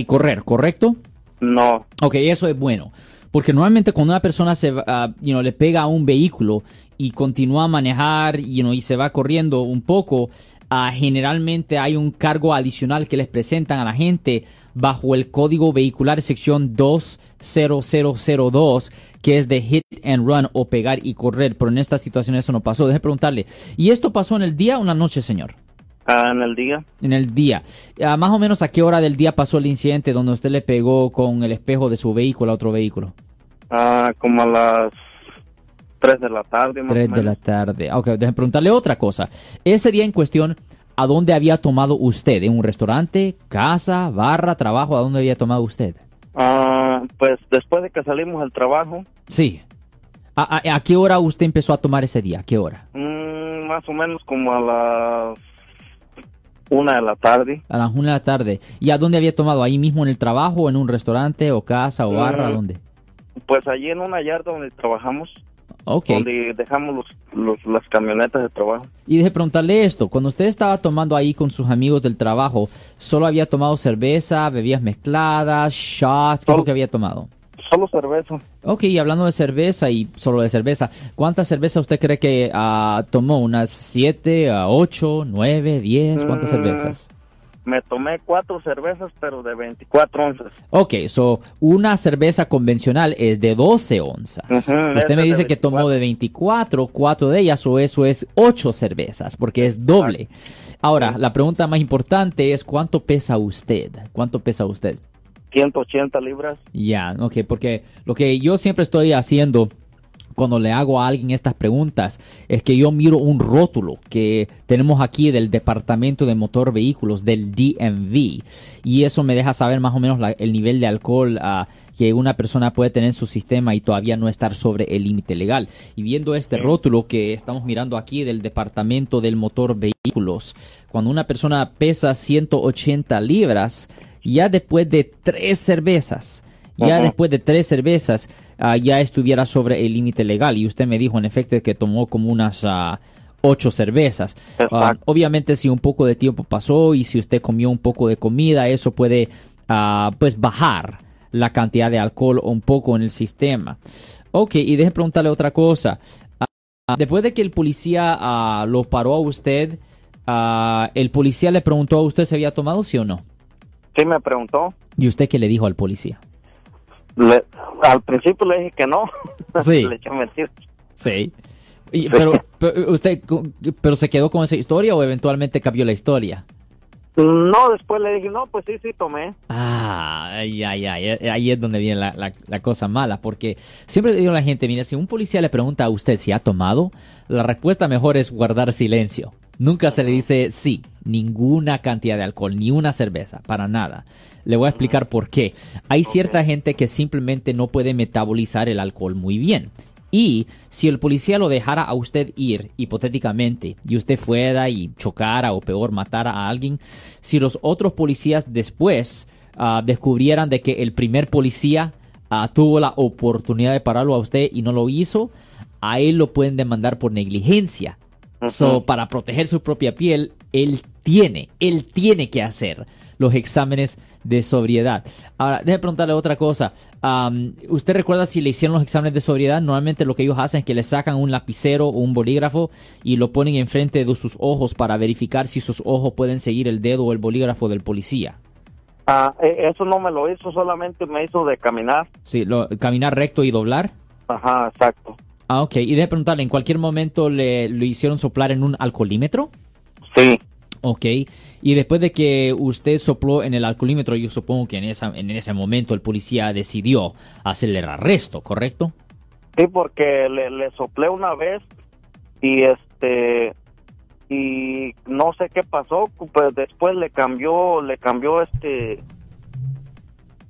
y correr, ¿correcto? No. Ok, eso es bueno. Porque normalmente cuando una persona se you know, le pega a un vehículo y continúa a manejar you know, y se va corriendo un poco, ah, generalmente hay un cargo adicional que les presentan a la gente bajo el código vehicular sección 20002 que es de hit and run o pegar y correr, pero en esta situación eso no pasó. Deje preguntarle, ¿y esto pasó en el día o en la noche, señor? Ah, en el día. En el día. Ah, más o menos a qué hora del día pasó el incidente donde usted le pegó con el espejo de su vehículo a otro vehículo? Ah, como a las 3 de la tarde. Más o 3 de la tarde. Ok, déjeme preguntarle otra cosa. Ese día en cuestión, ¿a dónde había tomado usted? ¿En un restaurante, casa, barra, trabajo? ¿A dónde había tomado usted? Ah, pues después de que salimos del trabajo, Sí. ¿A, a- a qué hora usted empezó a tomar ese día? ¿A qué hora? mm, más o menos como a las 1 de la tarde. A las 1 de la tarde. ¿Y a dónde había tomado? ¿Ahí mismo en el trabajo, en un restaurante, o casa, o barra? ¿A Mm. dónde? Pues allí en una yarda donde trabajamos, Ok. donde dejamos los, los- las camionetas de trabajo. Y deje preguntarle esto, cuando usted estaba tomando ahí con sus amigos del trabajo, ¿solo había tomado cerveza, bebidas mezcladas, shots? ¿Qué es lo Solo- que había tomado? Solo cerveza. Ok, y hablando de cerveza y solo de cerveza, ¿cuántas cervezas usted cree que ah, tomó? ¿Unas 7, 8, 9, 10? ¿Cuántas Mm. cervezas? Me tomé cuatro cervezas, pero de 24 onzas. Ok, so una cerveza convencional es de 12 onzas. Usted me dice que tomó 24. de 24, cuatro de ellas, o eso es 8 cervezas, porque es doble. Ahora, la pregunta más importante es ¿cuánto pesa usted? ¿Cuánto pesa usted? 180 libras. Ya, ok, porque lo que yo siempre estoy haciendo cuando le hago a alguien estas preguntas es que yo miro un rótulo que tenemos aquí del Departamento de Motor Vehículos del DMV y eso me deja saber más o menos la- el nivel de alcohol ah, que una persona puede tener en su sistema y todavía no estar sobre el límite legal. Y viendo este rótulo que estamos mirando aquí del Departamento del Motor Vehículos, cuando una persona pesa 180 libras, ya después de tres cervezas, ya después de tres cervezas, ah, ya estuviera sobre el límite legal. Y usted me dijo, en efecto, que tomó como unas ah, ocho cervezas. Ah, obviamente, si un poco de tiempo pasó y si usted comió un poco de comida, eso puede, pues, bajar la cantidad de alcohol un poco en el sistema. Ok, y deje preguntarle otra cosa. Después de que el policía lo paró a usted, el policía le preguntó a usted si había tomado, sí o no. Sí me preguntó. ¿Y usted qué le dijo al policía? Le- al principio le dije que no. Sí. le eché mentir. Sí. Y- pero, pero usted, pero se quedó con esa historia o eventualmente cambió la historia. No, después le dije, no, pues sí, sí tomé. Ah, ay, ay, ay, eh, ahí es donde viene la, la- la cosa mala, porque siempre le digo a la gente, mira, si un policía le pregunta a usted si ha tomado, la respuesta mejor es guardar silencio. Nunca se le dice sí, ninguna cantidad de alcohol, ni una cerveza, para nada. Le voy a explicar por qué. Hay cierta gente que simplemente no puede metabolizar el alcohol muy bien. Y si el policía lo dejara a usted ir, hipotéticamente, y usted fuera y chocara o peor matara a alguien, si los otros policías después ah, descubrieran de que el primer policía ah, tuvo la oportunidad de pararlo a usted y no lo hizo, a él lo pueden demandar por negligencia. So, para proteger su propia piel, él tiene, él tiene que hacer los exámenes de sobriedad. Ahora, déjeme preguntarle otra cosa. ¿Usted recuerda si le hicieron los exámenes de sobriedad? Normalmente lo que ellos hacen es que le sacan un lapicero o un bolígrafo y lo ponen enfrente de sus ojos para verificar si sus ojos pueden seguir el dedo o el bolígrafo del policía. Ah, e- eso no me lo hizo, solamente me hizo de caminar. Sí, lo- caminar recto y doblar. Ajá, exacto. Ah, ok. Y déjeme preguntarle, ¿en cualquier momento le lo hicieron soplar en un alcoholímetro? Sí. Ok, y después de que usted sopló en el alcoholímetro, yo supongo que en, esa, en ese momento el policía decidió hacerle el arresto, ¿correcto? Sí, porque le, le soplé una vez y este y no sé qué pasó, pues después le cambió, le cambió este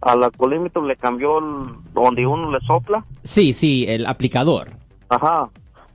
al alcoholímetro le cambió el- donde uno le sopla, Sí, sí, el aplicador. Ajá,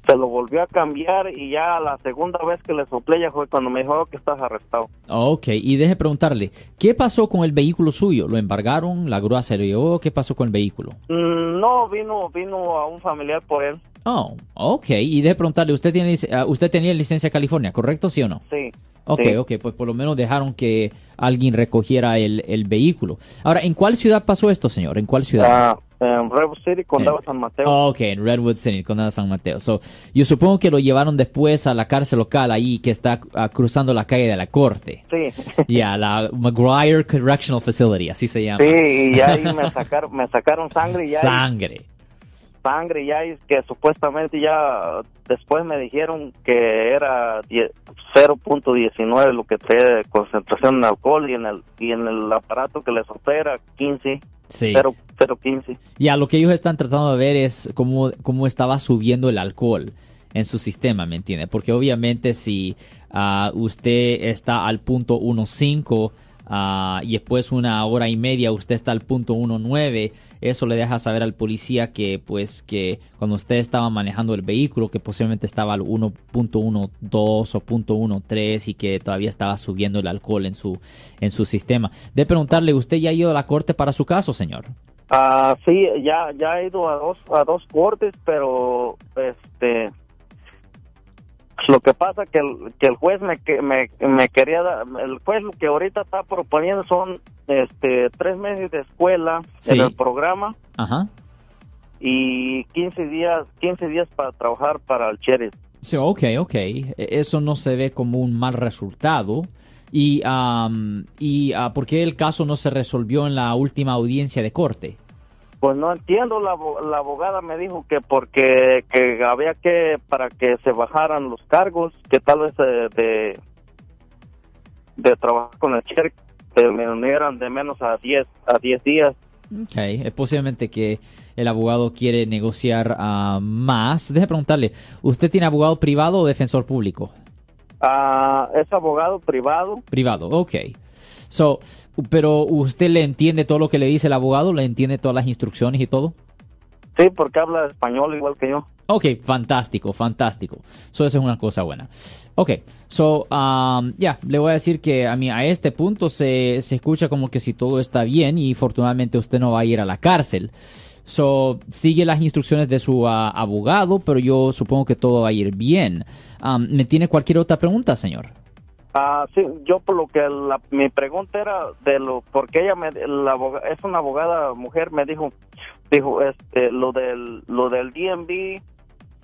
se lo volvió a cambiar y ya la segunda vez que le soplé ya fue cuando me dijo "Oh, que estás arrestado. Ok, y deje preguntarle, ¿qué pasó con el vehículo suyo? ¿Lo embargaron? ¿La grúa se lo llevó? ¿Qué pasó con el vehículo? Mm, No, vino, vino a un familiar por él, Oh, ok, y deje preguntarle, ¿usted, tiene, ah, usted tenía licencia de California, correcto, sí o no? sí, Ok, Sí. ok, pues por lo menos dejaron que alguien recogiera el, el vehículo. Ahora, ¿en cuál ciudad pasó esto, señor? ¿En cuál ciudad? Ah, Redwood City, Condado Eh, San Mateo. Ok, en Redwood City, Condado de San Mateo. So, yo supongo que lo llevaron después a la cárcel local ahí que está ah, cruzando la calle de la corte. Sí. Ya, la McGuire Correctional Facility, así se llama. Sí, y ahí me sacaron, me sacaron sangre y ya Sangre. Sangre y ahí que supuestamente ya después me dijeron que era die- 0.19 lo que trae concentración de alcohol y en el y en el aparato que les opera 15 Sí. 0 0.15 Ya, lo que ellos están tratando de ver es cómo, cómo estaba subiendo el alcohol en su sistema, ¿me entiende? Porque obviamente si ah, usted está al punto 1.5 ah, y después una hora y media usted está al punto 1.9, eso le deja saber al policía que pues que cuando usted estaba manejando el vehículo que posiblemente estaba al 1.12 o .13 y que todavía estaba subiendo el alcohol en su en su sistema. De preguntarle, ¿usted ya ha ido a la corte para su caso, señor? Ah, sí, ya ya he ido a dos a dos cortes, pero este lo que pasa que el, que el juez me, que- me me quería dar, el juez lo que ahorita está proponiendo son este tres meses de escuela Sí. en el programa Ajá. y 15 días 15 días para trabajar para el sheriff. Sí, ok, ok. E- Eso no se ve como un mal resultado. ¿Y, am, y ah, por qué el caso no se resolvió en la última audiencia de corte? Pues no entiendo, la, la abogada me dijo que porque que había que, para que se bajaran los cargos, que tal vez eh, de, de trabajar con el sheriff se me unieran de menos a 10 a 10 días. Ok, es posiblemente que el abogado quiere negociar ah, más. Deje preguntarle, ¿usted tiene abogado privado o defensor público? Ah, es abogado privado, Privado, ok. So, pero ¿usted le entiende todo lo que le dice el abogado? ¿Le entiende todas las instrucciones y todo? sí, porque habla español igual que yo. Ok, fantástico, fantástico. So, esa es una cosa buena. Ok, so, um, ya, le voy a decir que a mí a este punto se, se escucha como que si todo está bien y afortunadamente usted no va a ir a la cárcel. So, sigue las instrucciones de su ah, abogado, pero yo supongo que todo va a ir bien. Um, ¿Me tiene cualquier otra pregunta, señor? Ah, sí, yo por lo que la- mi pregunta era de lo porque ella me la es una abogada mujer me dijo dijo este lo del lo del DMV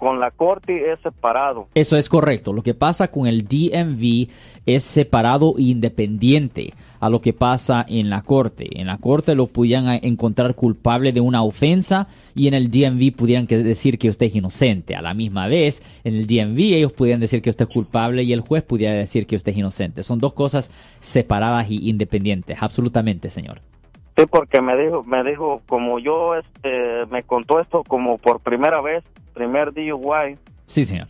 con la corte es separado. Eso es correcto. Lo que pasa con el DMV es separado e independiente a lo que pasa en la corte. En la corte lo pudieran encontrar culpable de una ofensa y en el DMV pudieran decir que usted es inocente. A la misma vez, en el DMV ellos pudieran decir que usted es culpable y el juez pudiera decir que usted es inocente. Son dos cosas separadas y independientes. Absolutamente, señor. Sí, porque me dijo me dijo como yo este me contó esto como por primera vez, primer DUI Sí, señor.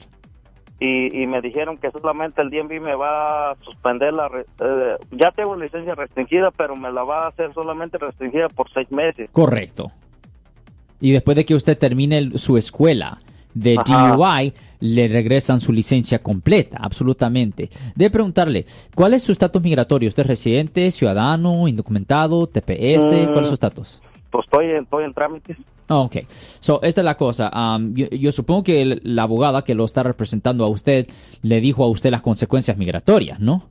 y, y me dijeron que solamente el DMV me va a suspender la eh, ya tengo licencia restringida, pero me la va a hacer solamente restringida por seis meses. Correcto. Y después de que usted termine el- su escuela de Ajá. DUI, le regresan su licencia completa, absolutamente. Debe preguntarle, ¿cuál es su estatus migratorio? ¿Usted es residente, ciudadano, indocumentado, TPS? ¿Cuál es su Mm. estatus? Pues estoy en, estoy en trámites. Ah, Ok, so, esta es la cosa. Um, yo, yo supongo que el- la abogada que lo está representando a usted le dijo a usted las consecuencias migratorias, ¿no?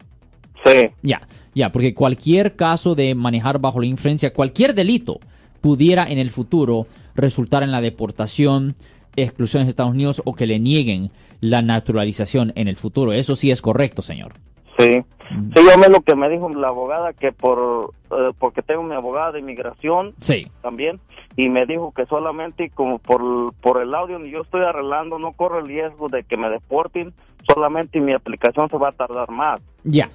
Sí. Ya, ya, porque cualquier caso de manejar bajo la influencia, cualquier delito pudiera en el futuro resultar en la deportación, exclusión de Estados Unidos o que le nieguen la naturalización en el futuro. Eso sí es correcto, señor. Sí. Sí, yo me lo que me dijo la abogada que por eh, porque tengo mi abogada de inmigración Sí. también y me dijo que solamente como por por el audio yo estoy arreglando no corre el riesgo de que me deporten, solamente mi aplicación se va a tardar más. Ya.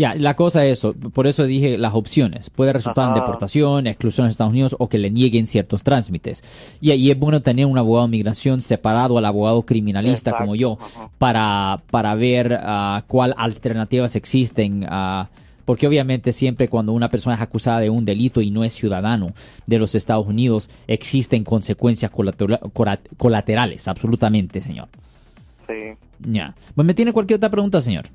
Ya, la cosa es eso, por eso dije las opciones. Puede resultar en deportación, exclusión de Estados Unidos o que le nieguen ciertos trámites. Y ahí es bueno tener un abogado de migración separado al abogado criminalista Exacto, como yo ajá. para, para ver ah, cuál alternativas existen. ah, porque obviamente siempre cuando una persona es acusada de un delito y no es ciudadano de los Estados Unidos, existen consecuencias colaterales, absolutamente, señor. Sí. Ya. Pues me tiene cualquier otra pregunta, señor.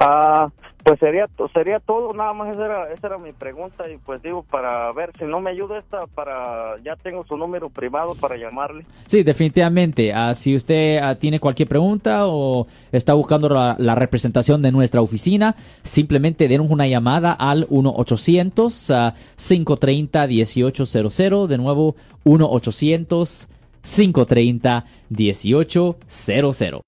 Ah, pues sería sería todo, nada más esa era, esa era mi pregunta y pues digo para ver si no me ayuda esta para ya tengo su número privado para llamarle. Sí, definitivamente. Ah, si usted ah, tiene cualquier pregunta o está buscando la, la representación de nuestra oficina, simplemente denos una llamada al 1 800 530 1800, de nuevo 1 800 530 1800.